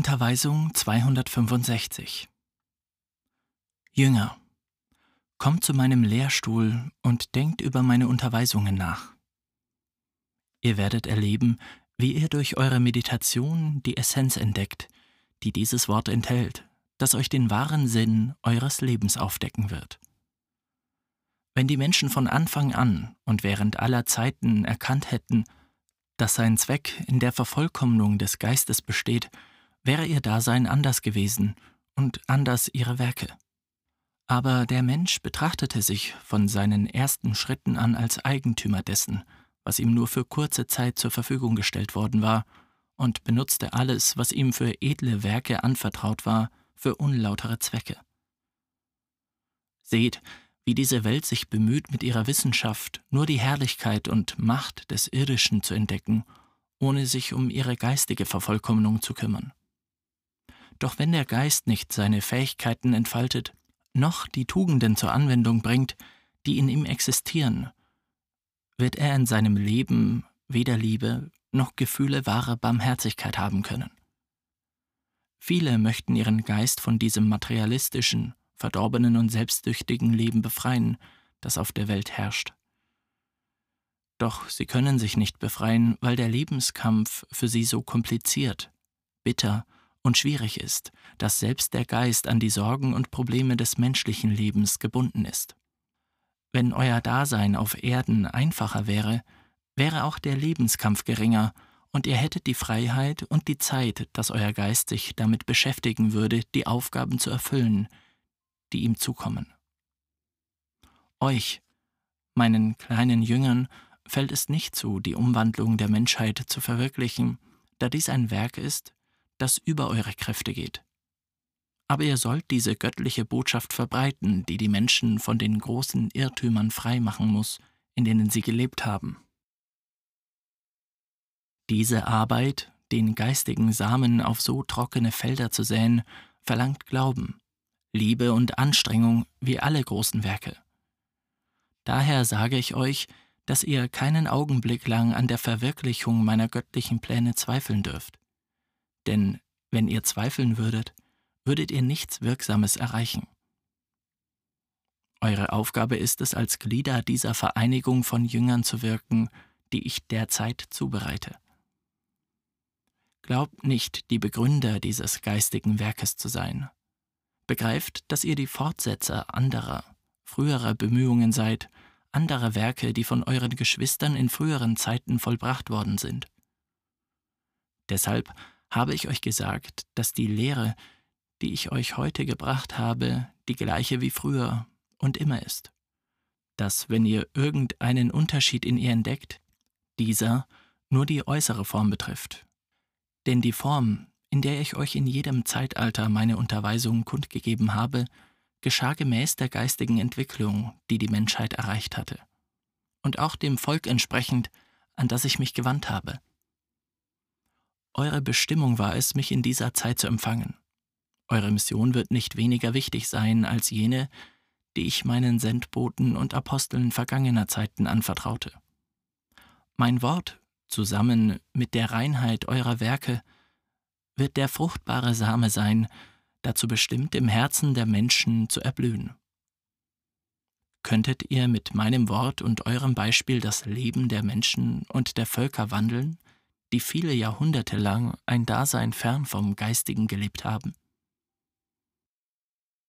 Unterweisung 265 Jünger, kommt zu meinem Lehrstuhl und denkt über meine Unterweisungen nach. Ihr werdet erleben, wie ihr durch eure Meditation die Essenz entdeckt, die dieses Wort enthält, das euch den wahren Sinn eures Lebens aufdecken wird. Wenn die Menschen von Anfang an und während aller Zeiten erkannt hätten, dass sein Zweck in der Vervollkommnung des Geistes besteht, wäre ihr Dasein anders gewesen und anders ihre Werke. Aber der Mensch betrachtete sich von seinen ersten Schritten an als Eigentümer dessen, was ihm nur für kurze Zeit zur Verfügung gestellt worden war, und benutzte alles, was ihm für edle Werke anvertraut war, für unlautere Zwecke. Seht, wie diese Welt sich bemüht, mit ihrer Wissenschaft nur die Herrlichkeit und Macht des Irdischen zu entdecken, ohne sich um ihre geistige Vervollkommnung zu kümmern. Doch wenn der Geist nicht seine Fähigkeiten entfaltet, noch die Tugenden zur Anwendung bringt, die in ihm existieren, wird er in seinem Leben weder Liebe noch Gefühle wahrer Barmherzigkeit haben können. Viele möchten ihren Geist von diesem materialistischen, verdorbenen und selbstsüchtigen Leben befreien, das auf der Welt herrscht. Doch sie können sich nicht befreien, weil der Lebenskampf für sie so kompliziert, bitter und schwierig ist, dass selbst der Geist an die Sorgen und Probleme des menschlichen Lebens gebunden ist. Wenn euer Dasein auf Erden einfacher wäre, wäre auch der Lebenskampf geringer, und ihr hättet die Freiheit und die Zeit, dass euer Geist sich damit beschäftigen würde, die Aufgaben zu erfüllen, die ihm zukommen. Euch, meinen kleinen Jüngern, fällt es nicht zu, die Umwandlung der Menschheit zu verwirklichen, da dies ein Werk ist, das über eure Kräfte geht. Aber ihr sollt diese göttliche Botschaft verbreiten, die die Menschen von den großen Irrtümern frei machen muss, in denen sie gelebt haben. Diese Arbeit, den geistigen Samen auf so trockene Felder zu säen, verlangt Glauben, Liebe und Anstrengung wie alle großen Werke. Daher sage ich euch, dass ihr keinen Augenblick lang an der Verwirklichung meiner göttlichen Pläne zweifeln dürft. Denn wenn ihr zweifeln würdet, würdet ihr nichts Wirksames erreichen. Eure Aufgabe ist es, als Glieder dieser Vereinigung von Jüngern zu wirken, die ich derzeit zubereite. Glaubt nicht, die Begründer dieses geistigen Werkes zu sein. Begreift, dass ihr die Fortsetzer anderer, früherer Bemühungen seid, anderer Werke, die von euren Geschwistern in früheren Zeiten vollbracht worden sind. Deshalb habe ich euch gesagt, dass die Lehre, die ich euch heute gebracht habe, die gleiche wie früher und immer ist. Dass, wenn ihr irgendeinen Unterschied in ihr entdeckt, dieser nur die äußere Form betrifft. Denn die Form, in der ich euch in jedem Zeitalter meine Unterweisungen kundgegeben habe, geschah gemäß der geistigen Entwicklung, die die Menschheit erreicht hatte, und auch dem Volk entsprechend, an das ich mich gewandt habe. Eure Bestimmung war es, mich in dieser Zeit zu empfangen. Eure Mission wird nicht weniger wichtig sein als jene, die ich meinen Sendboten und Aposteln vergangener Zeiten anvertraute. Mein Wort, zusammen mit der Reinheit eurer Werke, wird der fruchtbare Same sein, dazu bestimmt, im Herzen der Menschen zu erblühen. Könntet ihr mit meinem Wort und eurem Beispiel das Leben der Menschen und der Völker wandeln, die viele Jahrhunderte lang ein Dasein fern vom Geistigen gelebt haben.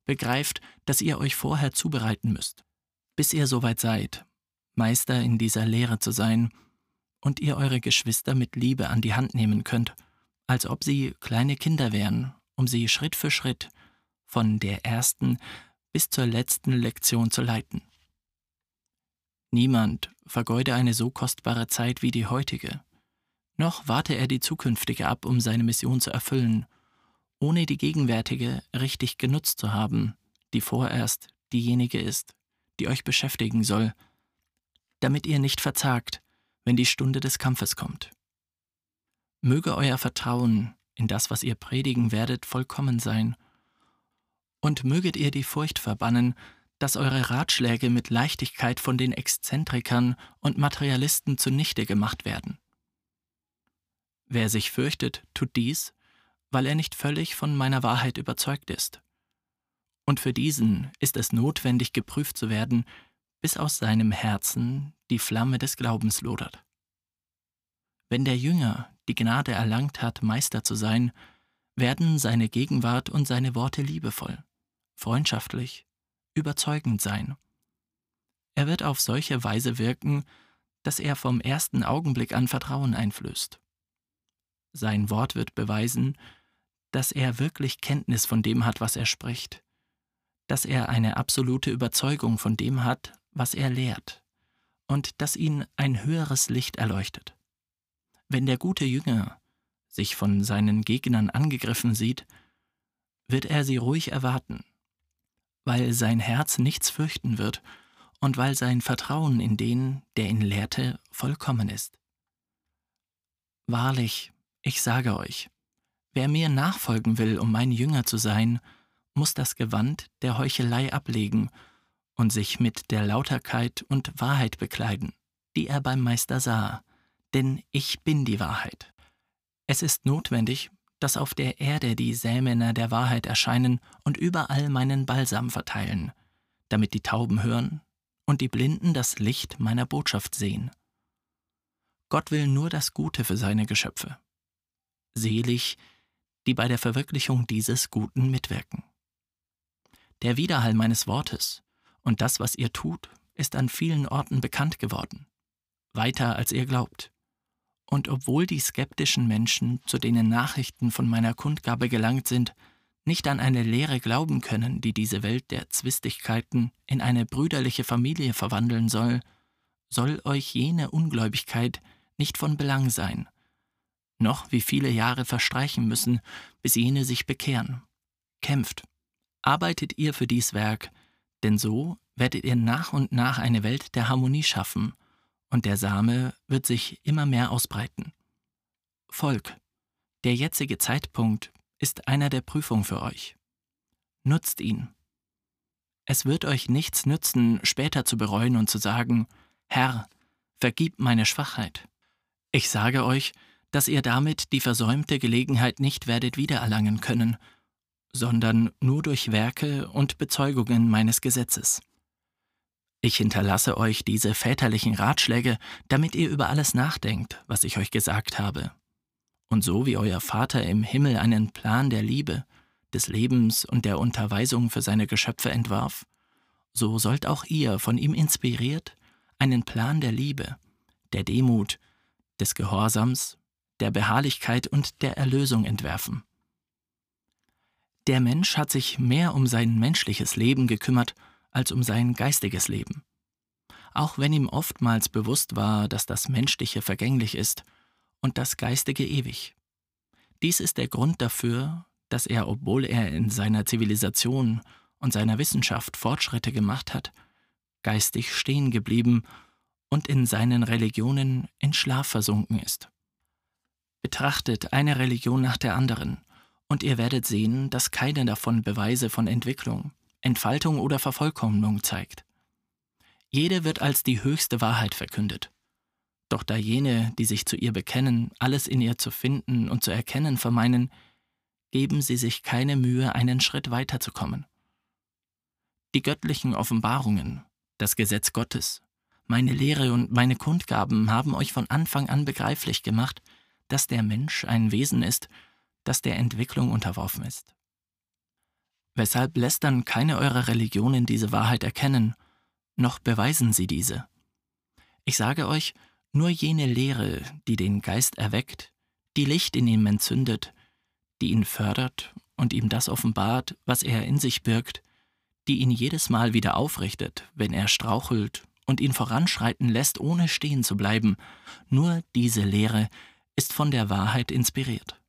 Begreift, dass ihr euch vorher zubereiten müsst, bis ihr soweit seid, Meister in dieser Lehre zu sein, und ihr eure Geschwister mit Liebe an die Hand nehmen könnt, als ob sie kleine Kinder wären, um sie Schritt für Schritt von der ersten bis zur letzten Lektion zu leiten. Niemand vergeude eine so kostbare Zeit wie die heutige, noch warte er die zukünftige ab, um seine Mission zu erfüllen, ohne die gegenwärtige richtig genutzt zu haben, die vorerst diejenige ist, die euch beschäftigen soll, damit ihr nicht verzagt, wenn die Stunde des Kampfes kommt. Möge euer Vertrauen in das, was ihr predigen werdet, vollkommen sein, und möget ihr die Furcht verbannen, dass eure Ratschläge mit Leichtigkeit von den Exzentrikern und Materialisten zunichte gemacht werden. Wer sich fürchtet, tut dies, weil er nicht völlig von meiner Wahrheit überzeugt ist. Und für diesen ist es notwendig, geprüft zu werden, bis aus seinem Herzen die Flamme des Glaubens lodert. Wenn der Jünger die Gnade erlangt hat, Meister zu sein, werden seine Gegenwart und seine Worte liebevoll, freundschaftlich, überzeugend sein. Er wird auf solche Weise wirken, dass er vom ersten Augenblick an Vertrauen einflößt. Sein Wort wird beweisen, dass er wirklich Kenntnis von dem hat, was er spricht, dass er eine absolute Überzeugung von dem hat, was er lehrt, und dass ihn ein höheres Licht erleuchtet. Wenn der gute Jünger sich von seinen Gegnern angegriffen sieht, wird er sie ruhig erwarten, weil sein Herz nichts fürchten wird und weil sein Vertrauen in den, der ihn lehrte, vollkommen ist. Wahrlich, ich sage euch, wer mir nachfolgen will, um mein Jünger zu sein, muss das Gewand der Heuchelei ablegen und sich mit der Lauterkeit und Wahrheit bekleiden, die er beim Meister sah, denn ich bin die Wahrheit. Es ist notwendig, dass auf der Erde die Sämänner der Wahrheit erscheinen und überall meinen Balsam verteilen, damit die Tauben hören und die Blinden das Licht meiner Botschaft sehen. Gott will nur das Gute für seine Geschöpfe. Selig, die bei der Verwirklichung dieses Guten mitwirken. Der Widerhall meines Wortes und das, was ihr tut, ist an vielen Orten bekannt geworden, weiter als ihr glaubt. Und obwohl die skeptischen Menschen, zu denen Nachrichten von meiner Kundgabe gelangt sind, nicht an eine Lehre glauben können, die diese Welt der Zwistigkeiten in eine brüderliche Familie verwandeln soll, soll euch jene Ungläubigkeit nicht von Belang sein, noch wie viele Jahre verstreichen müssen, bis jene sich bekehren. Kämpft, arbeitet ihr für dies Werk, denn so werdet ihr nach und nach eine Welt der Harmonie schaffen, und der Same wird sich immer mehr ausbreiten. Volk, der jetzige Zeitpunkt ist einer der Prüfung für euch. Nutzt ihn. Es wird euch nichts nützen, später zu bereuen und zu sagen, Herr, vergib meine Schwachheit. Ich sage euch, dass ihr damit die versäumte Gelegenheit nicht werdet wiedererlangen können, sondern nur durch Werke und Bezeugungen meines Gesetzes. Ich hinterlasse euch diese väterlichen Ratschläge, damit ihr über alles nachdenkt, was ich euch gesagt habe. Und so wie euer Vater im Himmel einen Plan der Liebe, des Lebens und der Unterweisung für seine Geschöpfe entwarf, so sollt auch ihr, von ihm inspiriert, einen Plan der Liebe, der Demut, des Gehorsams, der Beharrlichkeit und der Erlösung entwerfen. Der Mensch hat sich mehr um sein menschliches Leben gekümmert als um sein geistiges Leben. Auch wenn ihm oftmals bewusst war, dass das Menschliche vergänglich ist und das Geistige ewig. Dies ist der Grund dafür, dass er, obwohl er in seiner Zivilisation und seiner Wissenschaft Fortschritte gemacht hat, geistig stehen geblieben und in seinen Religionen in Schlaf versunken ist. Betrachtet eine Religion nach der anderen, und ihr werdet sehen, dass keine davon Beweise von Entwicklung, Entfaltung oder Vervollkommnung zeigt. Jede wird als die höchste Wahrheit verkündet. Doch da jene, die sich zu ihr bekennen, alles in ihr zu finden und zu erkennen vermeinen, geben sie sich keine Mühe, einen Schritt weiterzukommen. Die göttlichen Offenbarungen, das Gesetz Gottes, meine Lehre und meine Kundgaben haben euch von Anfang an begreiflich gemacht, dass der Mensch ein Wesen ist, das der Entwicklung unterworfen ist. Weshalb lässt dann keine eurer Religionen diese Wahrheit erkennen, noch beweisen sie diese? Ich sage euch, nur jene Lehre, die den Geist erweckt, die Licht in ihm entzündet, die ihn fördert und ihm das offenbart, was er in sich birgt, die ihn jedes Mal wieder aufrichtet, wenn er strauchelt und ihn voranschreiten lässt, ohne stehen zu bleiben, nur diese Lehre ist von der Wahrheit inspiriert.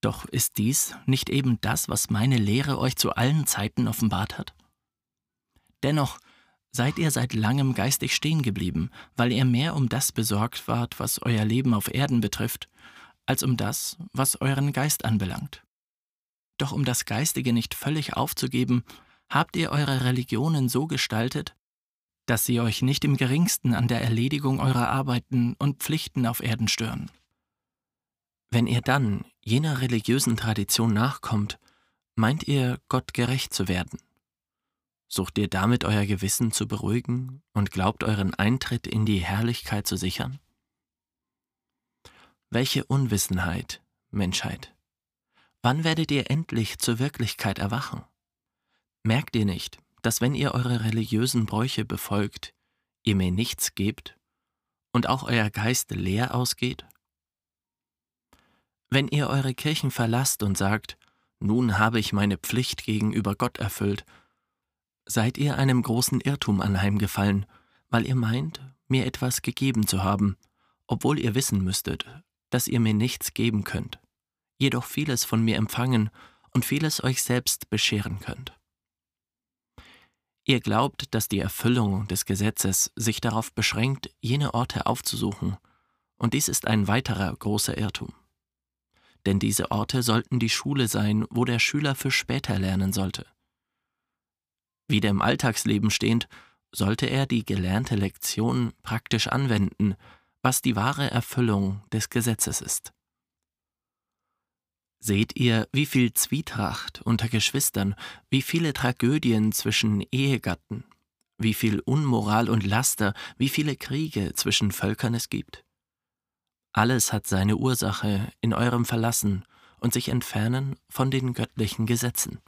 Doch ist dies nicht eben das, was meine Lehre euch zu allen Zeiten offenbart hat? Dennoch seid ihr seit langem geistig stehen geblieben, weil ihr mehr um das besorgt wart, was euer Leben auf Erden betrifft, als um das, was euren Geist anbelangt. Doch um das Geistige nicht völlig aufzugeben, habt ihr eure Religionen so gestaltet, dass sie euch nicht im geringsten an der Erledigung eurer Arbeiten und Pflichten auf Erden stören. Wenn ihr dann jener religiösen Tradition nachkommt, meint ihr, Gott gerecht zu werden. Sucht ihr damit euer Gewissen zu beruhigen und glaubt euren Eintritt in die Herrlichkeit zu sichern? Welche Unwissenheit, Menschheit. Wann werdet ihr endlich zur Wirklichkeit erwachen? Merkt ihr nicht, dass wenn ihr eure religiösen Bräuche befolgt, ihr mir nichts gebt und auch euer Geist leer ausgeht? Wenn ihr eure Kirchen verlasst und sagt, nun habe ich meine Pflicht gegenüber Gott erfüllt, seid ihr einem großen Irrtum anheimgefallen, weil ihr meint, mir etwas gegeben zu haben, obwohl ihr wissen müsstet, dass ihr mir nichts geben könnt, jedoch vieles von mir empfangen und vieles euch selbst bescheren könnt. Ihr glaubt, dass die Erfüllung des Gesetzes sich darauf beschränkt, jene Orte aufzusuchen, und dies ist ein weiterer großer Irrtum. Denn diese Orte sollten die Schule sein, wo der Schüler für später lernen sollte. Wieder im Alltagsleben stehend, sollte er die gelernte Lektion praktisch anwenden, was die wahre Erfüllung des Gesetzes ist. Seht ihr, wie viel Zwietracht unter Geschwistern, wie viele Tragödien zwischen Ehegatten, wie viel Unmoral und Laster, wie viele Kriege zwischen Völkern es gibt? Alles hat seine Ursache in eurem Verlassen und sich entfernen von den göttlichen Gesetzen.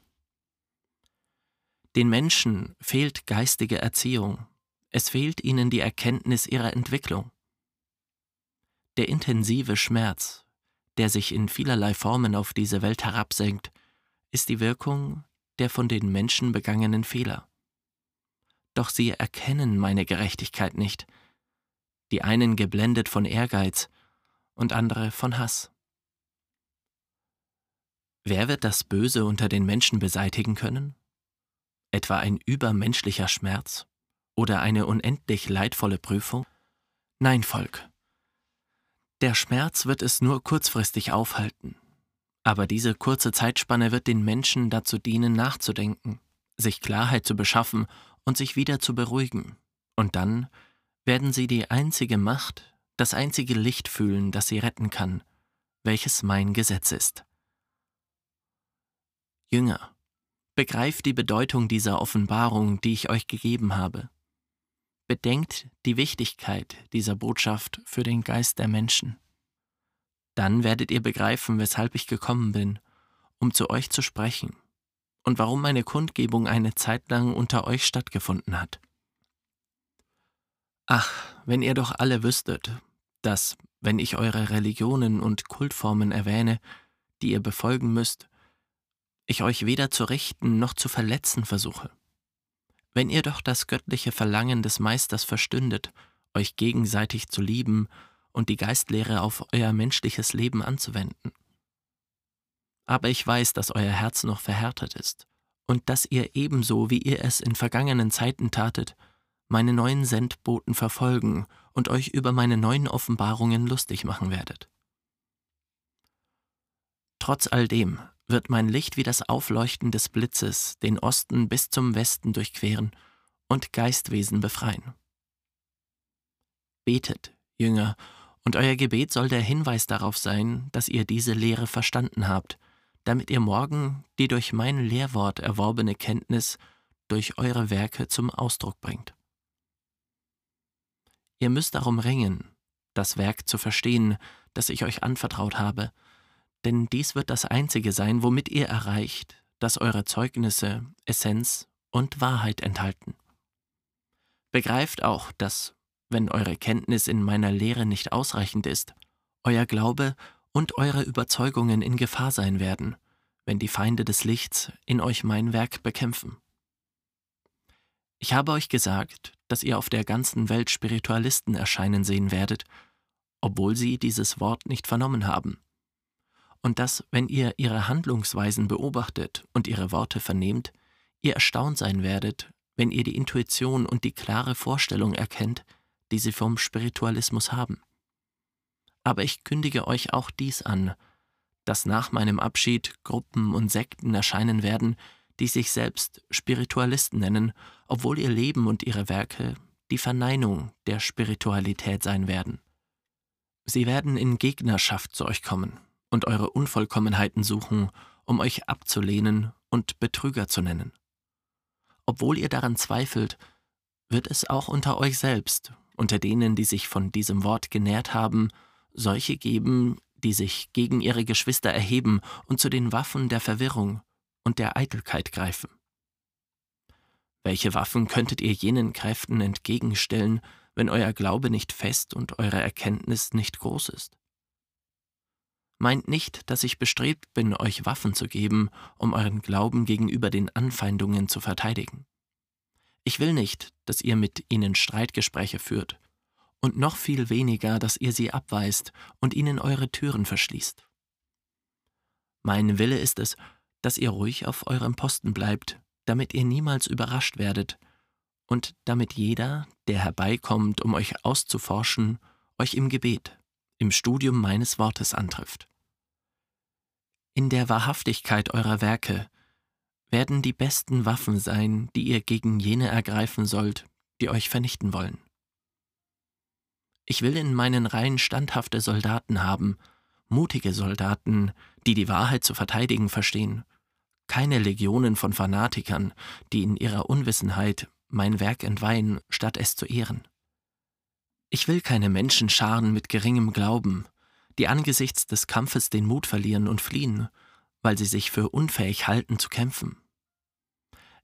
Den Menschen fehlt geistige Erziehung, es fehlt ihnen die Erkenntnis ihrer Entwicklung. Der intensive Schmerz, der sich in vielerlei Formen auf diese Welt herabsenkt, ist die Wirkung der von den Menschen begangenen Fehler. Doch sie erkennen meine Gerechtigkeit nicht, die einen geblendet von Ehrgeiz und andere von Hass. Wer wird das Böse unter den Menschen beseitigen können? Etwa ein übermenschlicher Schmerz oder eine unendlich leidvolle Prüfung? Nein, Volk, der Schmerz wird es nur kurzfristig aufhalten. Aber diese kurze Zeitspanne wird den Menschen dazu dienen, nachzudenken, sich Klarheit zu beschaffen und sich wieder zu beruhigen. Und dann werden sie die einzige Macht, das einzige Licht fühlen, das sie retten kann, welches mein Gesetz ist. Jünger, begreift die Bedeutung dieser Offenbarung, die ich euch gegeben habe. Bedenkt die Wichtigkeit dieser Botschaft für den Geist der Menschen. Dann werdet ihr begreifen, weshalb ich gekommen bin, um zu euch zu sprechen und warum meine Kundgebung eine Zeit lang unter euch stattgefunden hat. Ach, wenn ihr doch alle wüsstet, dass, wenn ich eure Religionen und Kultformen erwähne, die ihr befolgen müsst, ich euch weder zu richten noch zu verletzen versuche. Wenn ihr doch das göttliche Verlangen des Meisters verstündet, euch gegenseitig zu lieben und die Geistlehre auf euer menschliches Leben anzuwenden. Aber ich weiß, dass euer Herz noch verhärtet ist und dass ihr ebenso, wie ihr es in vergangenen Zeiten tatet, meine neuen Sendboten verfolgen und euch über meine neuen Offenbarungen lustig machen werdet. Trotz all dem wird mein Licht wie das Aufleuchten des Blitzes den Osten bis zum Westen durchqueren und Geistwesen befreien. Betet, Jünger, und euer Gebet soll der Hinweis darauf sein, dass ihr diese Lehre verstanden habt, damit ihr morgen die durch mein Lehrwort erworbene Kenntnis durch eure Werke zum Ausdruck bringt. Ihr müsst darum ringen, das Werk zu verstehen, das ich euch anvertraut habe, denn dies wird das Einzige sein, womit ihr erreicht, dass eure Zeugnisse Essenz und Wahrheit enthalten. Begreift auch, dass, wenn eure Kenntnis in meiner Lehre nicht ausreichend ist, euer Glaube und eure Überzeugungen in Gefahr sein werden, wenn die Feinde des Lichts in euch mein Werk bekämpfen. Ich habe euch gesagt, dass ihr auf der ganzen Welt Spiritualisten erscheinen sehen werdet, obwohl sie dieses Wort nicht vernommen haben und dass, wenn ihr ihre Handlungsweisen beobachtet und ihre Worte vernehmt, ihr erstaunt sein werdet, wenn ihr die Intuition und die klare Vorstellung erkennt, die sie vom Spiritualismus haben. Aber ich kündige euch auch dies an, dass nach meinem Abschied Gruppen und Sekten erscheinen werden, die sich selbst Spiritualisten nennen, obwohl ihr Leben und ihre Werke die Verneinung der Spiritualität sein werden. Sie werden in Gegnerschaft zu euch kommen, und eure Unvollkommenheiten suchen, um euch abzulehnen und Betrüger zu nennen. Obwohl ihr daran zweifelt, wird es auch unter euch selbst, unter denen, die sich von diesem Wort genährt haben, solche geben, die sich gegen ihre Geschwister erheben und zu den Waffen der Verwirrung und der Eitelkeit greifen. Welche Waffen könntet ihr jenen Kräften entgegenstellen, wenn euer Glaube nicht fest und eure Erkenntnis nicht groß ist? Meint nicht, dass ich bestrebt bin, euch Waffen zu geben, um euren Glauben gegenüber den Anfeindungen zu verteidigen. Ich will nicht, dass ihr mit ihnen Streitgespräche führt, und noch viel weniger, dass ihr sie abweist und ihnen eure Türen verschließt. Mein Wille ist es, dass ihr ruhig auf eurem Posten bleibt, damit ihr niemals überrascht werdet, und damit jeder, der herbeikommt, um euch auszuforschen, euch im Gebet, im Studium meines Wortes antrifft. In der Wahrhaftigkeit eurer Werke werden die besten Waffen sein, die ihr gegen jene ergreifen sollt, die euch vernichten wollen. Ich will in meinen Reihen standhafte Soldaten haben, mutige Soldaten, die die Wahrheit zu verteidigen verstehen, keine Legionen von Fanatikern, die in ihrer Unwissenheit mein Werk entweihen, statt es zu ehren. Ich will keine Menschenscharen mit geringem Glauben, die angesichts des Kampfes den Mut verlieren und fliehen, weil sie sich für unfähig halten zu kämpfen.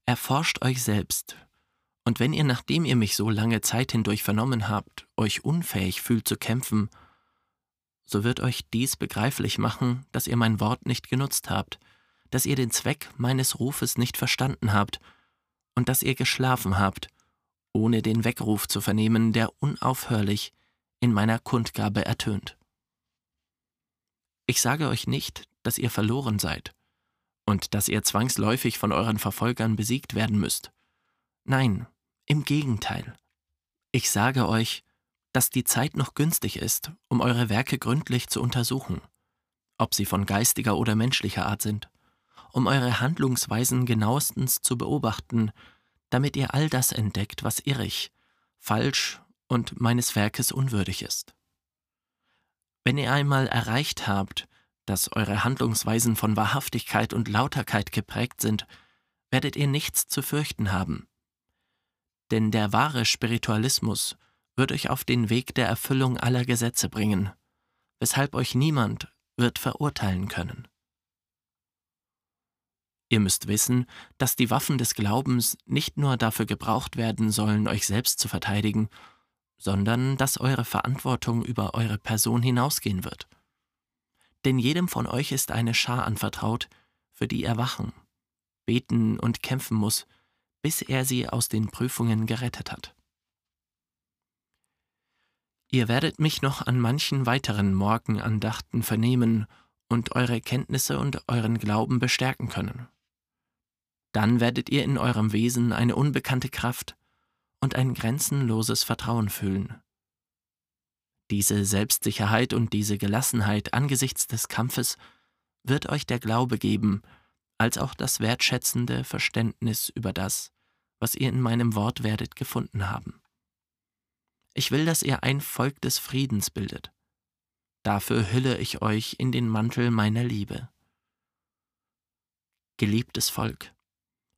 Erforscht euch selbst, und wenn ihr, nachdem ihr mich so lange Zeit hindurch vernommen habt, euch unfähig fühlt zu kämpfen, so wird euch dies begreiflich machen, dass ihr mein Wort nicht genutzt habt, dass ihr den Zweck meines Rufes nicht verstanden habt und dass ihr geschlafen habt, ohne den Weckruf zu vernehmen, der unaufhörlich in meiner Kundgabe ertönt. Ich sage euch nicht, dass ihr verloren seid und dass ihr zwangsläufig von euren Verfolgern besiegt werden müsst. Nein, im Gegenteil. Ich sage euch, dass die Zeit noch günstig ist, um eure Werke gründlich zu untersuchen, ob sie von geistiger oder menschlicher Art sind, um eure Handlungsweisen genauestens zu beobachten, damit ihr all das entdeckt, was irrig, falsch und meines Werkes unwürdig ist. Wenn ihr einmal erreicht habt, dass eure Handlungsweisen von Wahrhaftigkeit und Lauterkeit geprägt sind, werdet ihr nichts zu fürchten haben, denn der wahre Spiritualismus wird euch auf den Weg der Erfüllung aller Gesetze bringen, weshalb euch niemand wird verurteilen können. Ihr müsst wissen, dass die Waffen des Glaubens nicht nur dafür gebraucht werden sollen, euch selbst zu verteidigen, sondern dass eure Verantwortung über eure Person hinausgehen wird. Denn jedem von euch ist eine Schar anvertraut, für die er wachen, beten und kämpfen muss, bis er sie aus den Prüfungen gerettet hat. Ihr werdet mich noch an manchen weiteren Morgenandachten vernehmen und eure Kenntnisse und euren Glauben bestärken können. Dann werdet ihr in eurem Wesen eine unbekannte Kraft und ein grenzenloses Vertrauen fühlen. Diese Selbstsicherheit und diese Gelassenheit angesichts des Kampfes wird euch der Glaube geben, als auch das wertschätzende Verständnis über das, was ihr in meinem Wort werdet gefunden haben. Ich will, dass ihr ein Volk des Friedens bildet. Dafür hülle ich euch in den Mantel meiner Liebe. Geliebtes Volk,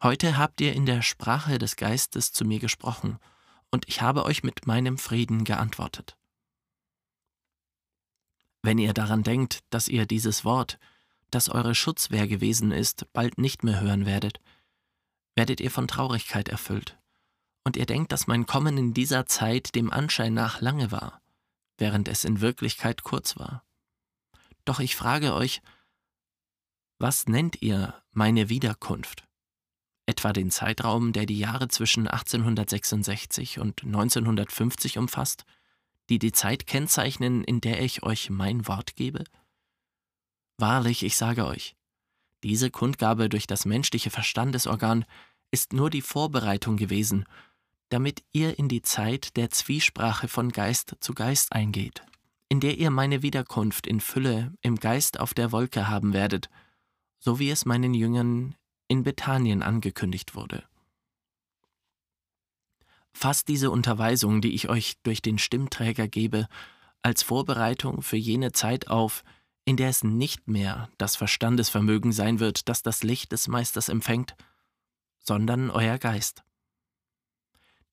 heute habt ihr in der Sprache des Geistes zu mir gesprochen, und ich habe euch mit meinem Frieden geantwortet. Wenn ihr daran denkt, dass ihr dieses Wort, das eure Schutzwehr gewesen ist, bald nicht mehr hören werdet, werdet ihr von Traurigkeit erfüllt. Und ihr denkt, dass mein Kommen in dieser Zeit dem Anschein nach lange war, während es in Wirklichkeit kurz war. Doch ich frage euch, was nennt ihr meine Wiederkunft? Etwa den Zeitraum, der die Jahre zwischen 1866 und 1950 umfasst, die die Zeit kennzeichnen, in der ich euch mein Wort gebe? Wahrlich, ich sage euch, diese Kundgabe durch das menschliche Verstandesorgan ist nur die Vorbereitung gewesen, damit ihr in die Zeit der Zwiesprache von Geist zu Geist eingeht, in der ihr meine Wiederkunft in Fülle im Geist auf der Wolke haben werdet, so wie es meinen Jüngern in Bethanien angekündigt wurde. Fasst diese Unterweisung, die ich euch durch den Stimmträger gebe, als Vorbereitung für jene Zeit auf, in der es nicht mehr das Verstandesvermögen sein wird, das das Licht des Meisters empfängt, sondern euer Geist.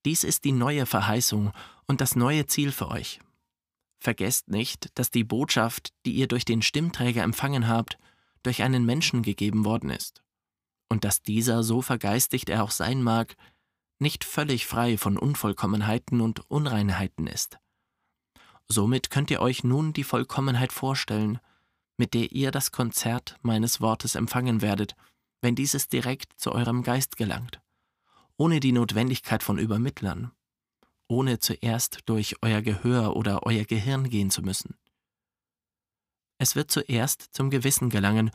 Dies ist die neue Verheißung und das neue Ziel für euch. Vergesst nicht, dass die Botschaft, die ihr durch den Stimmträger empfangen habt, durch einen Menschen gegeben worden ist, und dass dieser, so vergeistigt er auch sein mag, nicht völlig frei von Unvollkommenheiten und Unreinheiten ist. Somit könnt ihr euch nun die Vollkommenheit vorstellen, mit der ihr das Konzert meines Wortes empfangen werdet, wenn dieses direkt zu eurem Geist gelangt, ohne die Notwendigkeit von Übermittlern, ohne zuerst durch euer Gehör oder euer Gehirn gehen zu müssen. Es wird zuerst zum Gewissen gelangen,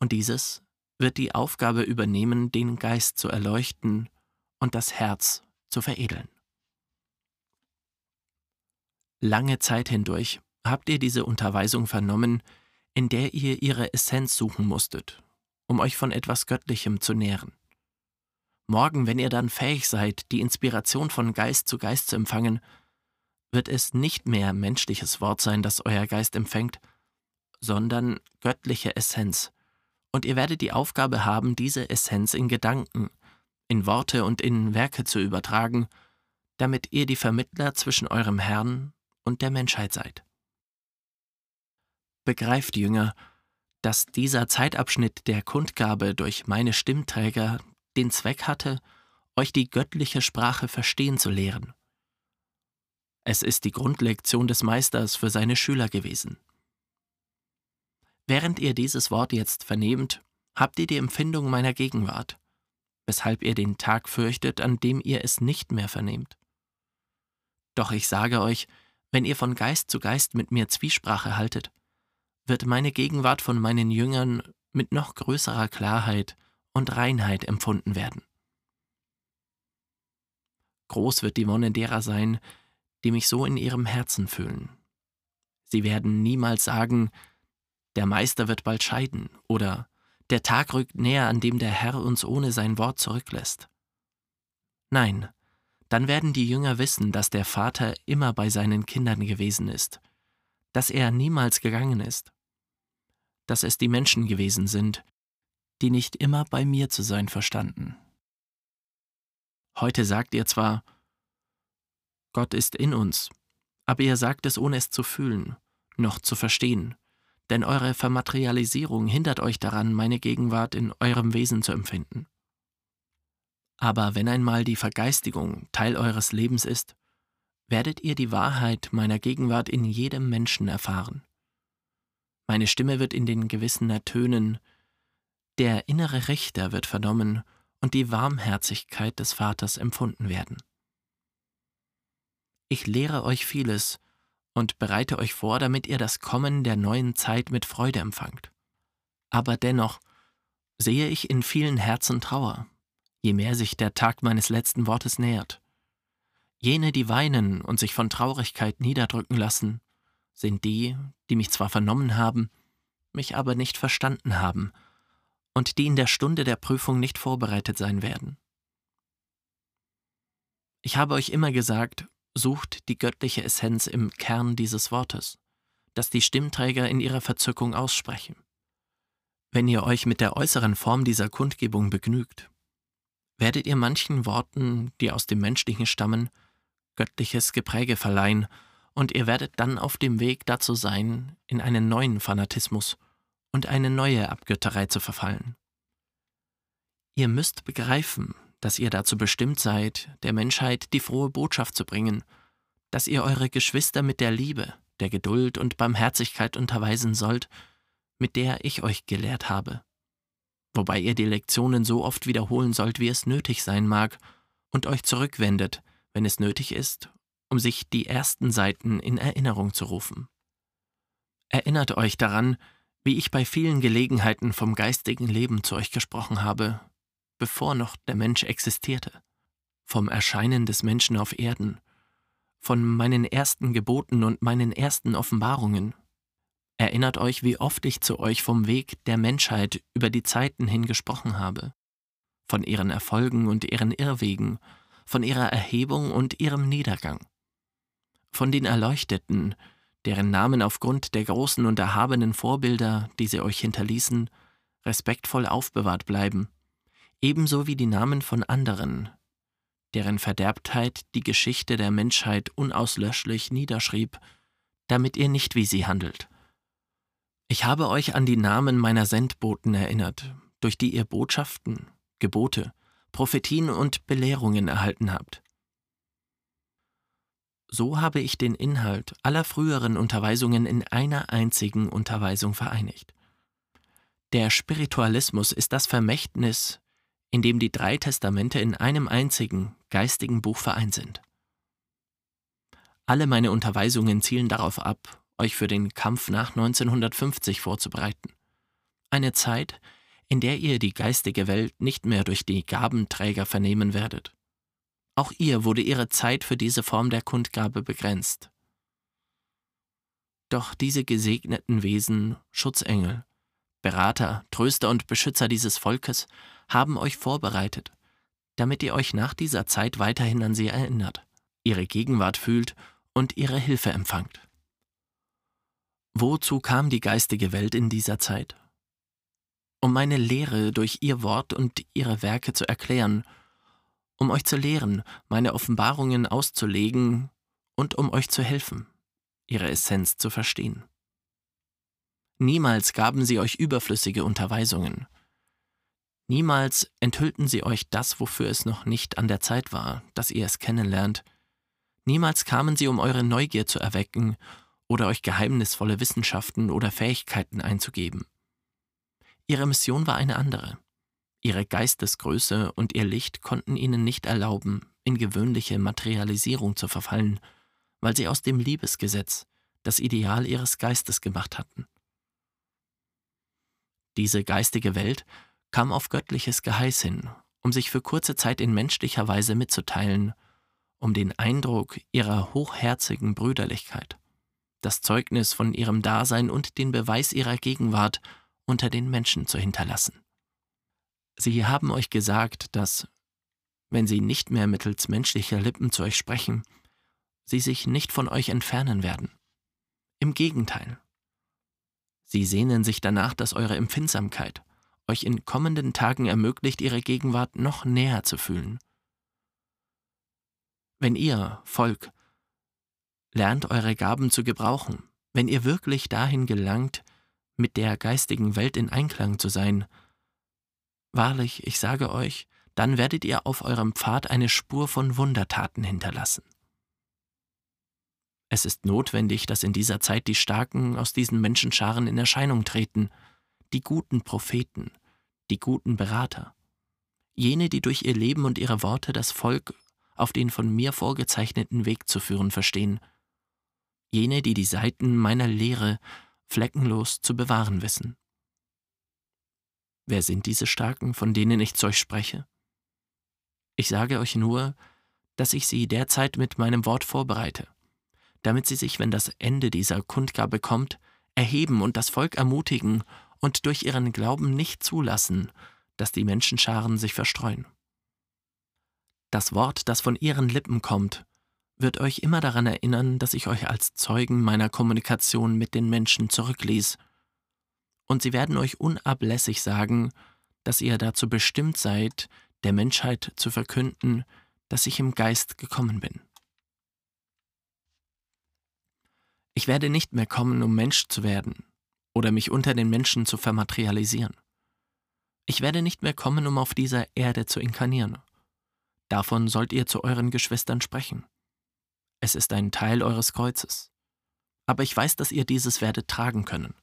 und dieses wird die Aufgabe übernehmen, den Geist zu erleuchten und das Herz zu veredeln. Lange Zeit hindurch habt ihr diese Unterweisung vernommen, in der ihr ihre Essenz suchen musstet, um euch von etwas Göttlichem zu nähren. Morgen, wenn ihr dann fähig seid, die Inspiration von Geist zu Geist zu empfangen, wird es nicht mehr menschliches Wort sein, das euer Geist empfängt, sondern göttliche Essenz, und ihr werdet die Aufgabe haben, diese Essenz in Gedanken, in Worte und in Werke zu übertragen, damit ihr die Vermittler zwischen eurem Herrn und der Menschheit seid. Begreift, Jünger, dass dieser Zeitabschnitt der Kundgabe durch meine Stimmträger den Zweck hatte, euch die göttliche Sprache verstehen zu lehren. Es ist die Grundlektion des Meisters für seine Schüler gewesen. Während ihr dieses Wort jetzt vernehmt, habt ihr die Empfindung meiner Gegenwart, weshalb ihr den Tag fürchtet, an dem ihr es nicht mehr vernehmt. Doch ich sage euch, wenn ihr von Geist zu Geist mit mir Zwiesprache haltet, wird meine Gegenwart von meinen Jüngern mit noch größerer Klarheit und Reinheit empfunden werden. Groß wird die Wonne derer sein, die mich so in ihrem Herzen fühlen. Sie werden niemals sagen, der Meister wird bald scheiden oder der Tag rückt näher, an dem der Herr uns ohne sein Wort zurücklässt. Nein, dann werden die Jünger wissen, dass der Vater immer bei seinen Kindern gewesen ist, dass er niemals gegangen ist, dass es die Menschen gewesen sind, die nicht immer bei mir zu sein verstanden. Heute sagt ihr zwar, Gott ist in uns, aber ihr sagt es ohne es zu fühlen, noch zu verstehen, denn eure Vermaterialisierung hindert euch daran, meine Gegenwart in eurem Wesen zu empfinden. Aber wenn einmal die Vergeistigung Teil eures Lebens ist, werdet ihr die Wahrheit meiner Gegenwart in jedem Menschen erfahren. Meine Stimme wird in den Gewissen ertönen, der innere Richter wird vernommen und die Warmherzigkeit des Vaters empfunden werden. Ich lehre euch vieles und bereite euch vor, damit ihr das Kommen der neuen Zeit mit Freude empfangt. Aber dennoch sehe ich in vielen Herzen Trauer, je mehr sich der Tag meines letzten Wortes nähert. Jene, die weinen und sich von Traurigkeit niederdrücken lassen, sind die, die mich zwar vernommen haben, mich aber nicht verstanden haben und die in der Stunde der Prüfung nicht vorbereitet sein werden. Ich habe euch immer gesagt, sucht die göttliche Essenz im Kern dieses Wortes, das die Stimmträger in ihrer Verzückung aussprechen. Wenn ihr euch mit der äußeren Form dieser Kundgebung begnügt, werdet ihr manchen Worten, die aus dem Menschlichen stammen, göttliches Gepräge verleihen, und ihr werdet dann auf dem Weg dazu sein, in einen neuen Fanatismus und eine neue Abgötterei zu verfallen. Ihr müsst begreifen, dass ihr dazu bestimmt seid, der Menschheit die frohe Botschaft zu bringen, dass ihr eure Geschwister mit der Liebe, der Geduld und Barmherzigkeit unterweisen sollt, mit der ich euch gelehrt habe, wobei ihr die Lektionen so oft wiederholen sollt, wie es nötig sein mag, und euch zurückwendet, wenn es nötig ist, um sich die ersten Seiten in Erinnerung zu rufen. Erinnert euch daran, wie ich bei vielen Gelegenheiten vom geistigen Leben zu euch gesprochen habe, bevor noch der Mensch existierte, vom Erscheinen des Menschen auf Erden, von meinen ersten Geboten und meinen ersten Offenbarungen. Erinnert euch, wie oft ich zu euch vom Weg der Menschheit über die Zeiten hin gesprochen habe, von ihren Erfolgen und ihren Irrwegen, von ihrer Erhebung und ihrem Niedergang, von den Erleuchteten, deren Namen aufgrund der großen und erhabenen Vorbilder, die sie euch hinterließen, respektvoll aufbewahrt bleiben, ebenso wie die Namen von anderen, deren Verderbtheit die Geschichte der Menschheit unauslöschlich niederschrieb, damit ihr nicht wie sie handelt. Ich habe euch an die Namen meiner Sendboten erinnert, durch die ihr Botschaften, Gebote, Prophetien und Belehrungen erhalten habt. So habe ich den Inhalt aller früheren Unterweisungen in einer einzigen Unterweisung vereinigt. Der Spiritualismus ist das Vermächtnis, in dem die drei Testamente in einem einzigen geistigen Buch vereint sind. Alle meine Unterweisungen zielen darauf ab, euch für den Kampf nach 1950 vorzubereiten. Eine Zeit, in der ihr die geistige Welt nicht mehr durch die Gabenträger vernehmen werdet. Auch ihr wurde ihre Zeit für diese Form der Kundgabe begrenzt. Doch diese gesegneten Wesen, Schutzengel, Berater, Tröster und Beschützer dieses Volkes, haben euch vorbereitet, damit ihr euch nach dieser Zeit weiterhin an sie erinnert, ihre Gegenwart fühlt und ihre Hilfe empfangt. Wozu kam die geistige Welt in dieser Zeit? Um meine Lehre durch ihr Wort und ihre Werke zu erklären, um euch zu lehren, meine Offenbarungen auszulegen und um euch zu helfen, ihre Essenz zu verstehen. Niemals gaben sie euch überflüssige Unterweisungen. Niemals enthüllten sie euch das, wofür es noch nicht an der Zeit war, dass ihr es kennenlernt. Niemals kamen sie, um eure Neugier zu erwecken oder euch geheimnisvolle Wissenschaften oder Fähigkeiten einzugeben. Ihre Mission war eine andere. Ihre Geistesgröße und ihr Licht konnten ihnen nicht erlauben, in gewöhnliche Materialisierung zu verfallen, weil sie aus dem Liebesgesetz das Ideal ihres Geistes gemacht hatten. Diese geistige Welt kam auf göttliches Geheiß hin, um sich für kurze Zeit in menschlicher Weise mitzuteilen, um den Eindruck ihrer hochherzigen Brüderlichkeit, das Zeugnis von ihrem Dasein und den Beweis ihrer Gegenwart unter den Menschen zu hinterlassen. Sie haben euch gesagt, dass, wenn sie nicht mehr mittels menschlicher Lippen zu euch sprechen, sie sich nicht von euch entfernen werden. Im Gegenteil, Sie sehnen sich danach, dass eure Empfindsamkeit euch in kommenden Tagen ermöglicht, ihre Gegenwart noch näher zu fühlen. Wenn ihr, Volk, lernt eure Gaben zu gebrauchen, wenn ihr wirklich dahin gelangt, mit der geistigen Welt in Einklang zu sein, wahrlich, ich sage euch, dann werdet ihr auf eurem Pfad eine Spur von Wundertaten hinterlassen. Es ist notwendig, dass in dieser Zeit die Starken aus diesen Menschenscharen in Erscheinung treten, die guten Propheten, die guten Berater, jene, die durch ihr Leben und ihre Worte das Volk auf den von mir vorgezeichneten Weg zu führen verstehen, jene, die die Seiten meiner Lehre fleckenlos zu bewahren wissen. Wer sind diese Starken, von denen ich zu euch spreche? Ich sage euch nur, dass ich sie derzeit mit meinem Wort vorbereite damit sie sich, wenn das Ende dieser Kundgabe kommt, erheben und das Volk ermutigen und durch ihren Glauben nicht zulassen, dass die Menschenscharen sich verstreuen. Das Wort, das von ihren Lippen kommt, wird euch immer daran erinnern, dass ich euch als Zeugen meiner Kommunikation mit den Menschen zurückließ, und sie werden euch unablässig sagen, dass ihr dazu bestimmt seid, der Menschheit zu verkünden, dass ich im Geist gekommen bin. Ich werde nicht mehr kommen, um Mensch zu werden oder mich unter den Menschen zu vermaterialisieren. Ich werde nicht mehr kommen, um auf dieser Erde zu inkarnieren. Davon sollt ihr zu euren Geschwistern sprechen. Es ist ein Teil eures Kreuzes. Aber ich weiß, dass ihr dieses werdet tragen können.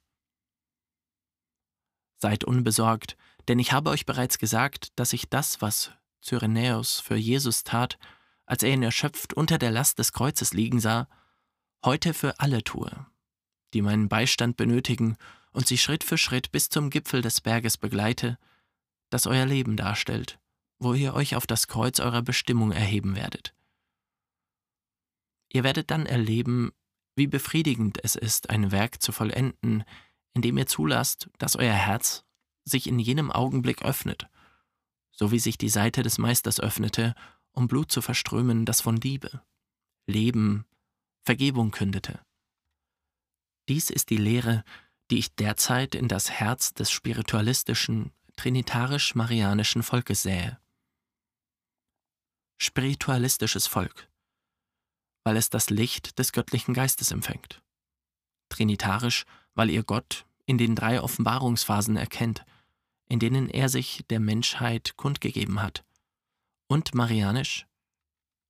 Seid unbesorgt, denn ich habe euch bereits gesagt, dass ich das, was Cyrenäus für Jesus tat, als er ihn erschöpft unter der Last des Kreuzes liegen sah, heute für alle tue, die meinen Beistand benötigen und sie Schritt für Schritt bis zum Gipfel des Berges begleite, das euer Leben darstellt, wo ihr euch auf das Kreuz eurer Bestimmung erheben werdet. Ihr werdet dann erleben, wie befriedigend es ist, ein Werk zu vollenden, indem ihr zulasst, dass euer Herz sich in jenem Augenblick öffnet, so wie sich die Seite des Meisters öffnete, um Blut zu verströmen, das von Liebe, Leben Vergebung kündete. Dies ist die Lehre, die ich derzeit in das Herz des spiritualistischen, trinitarisch-marianischen Volkes sähe. Spiritualistisches Volk, weil es das Licht des göttlichen Geistes empfängt. Trinitarisch, weil ihr Gott in den drei Offenbarungsphasen erkennt, in denen er sich der Menschheit kundgegeben hat. Und marianisch,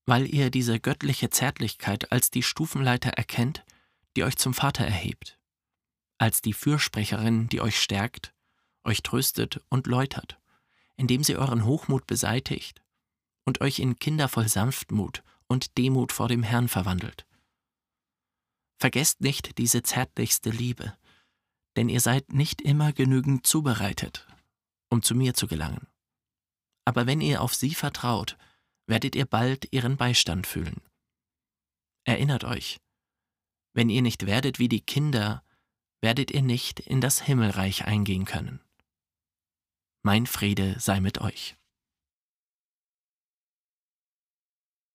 weil ihr diese göttliche Zärtlichkeit als die Stufenleiter erkennt, die euch zum Vater erhebt, als die Fürsprecherin, die euch stärkt, euch tröstet und läutert, indem sie euren Hochmut beseitigt und euch in kindervoll Sanftmut und Demut vor dem Herrn verwandelt. Vergesst nicht diese zärtlichste Liebe, denn ihr seid nicht immer genügend zubereitet, um zu mir zu gelangen. Aber wenn ihr auf sie vertraut, werdet ihr bald ihren Beistand fühlen. Erinnert euch, wenn ihr nicht werdet wie die Kinder, werdet ihr nicht in das Himmelreich eingehen können. Mein Friede sei mit euch.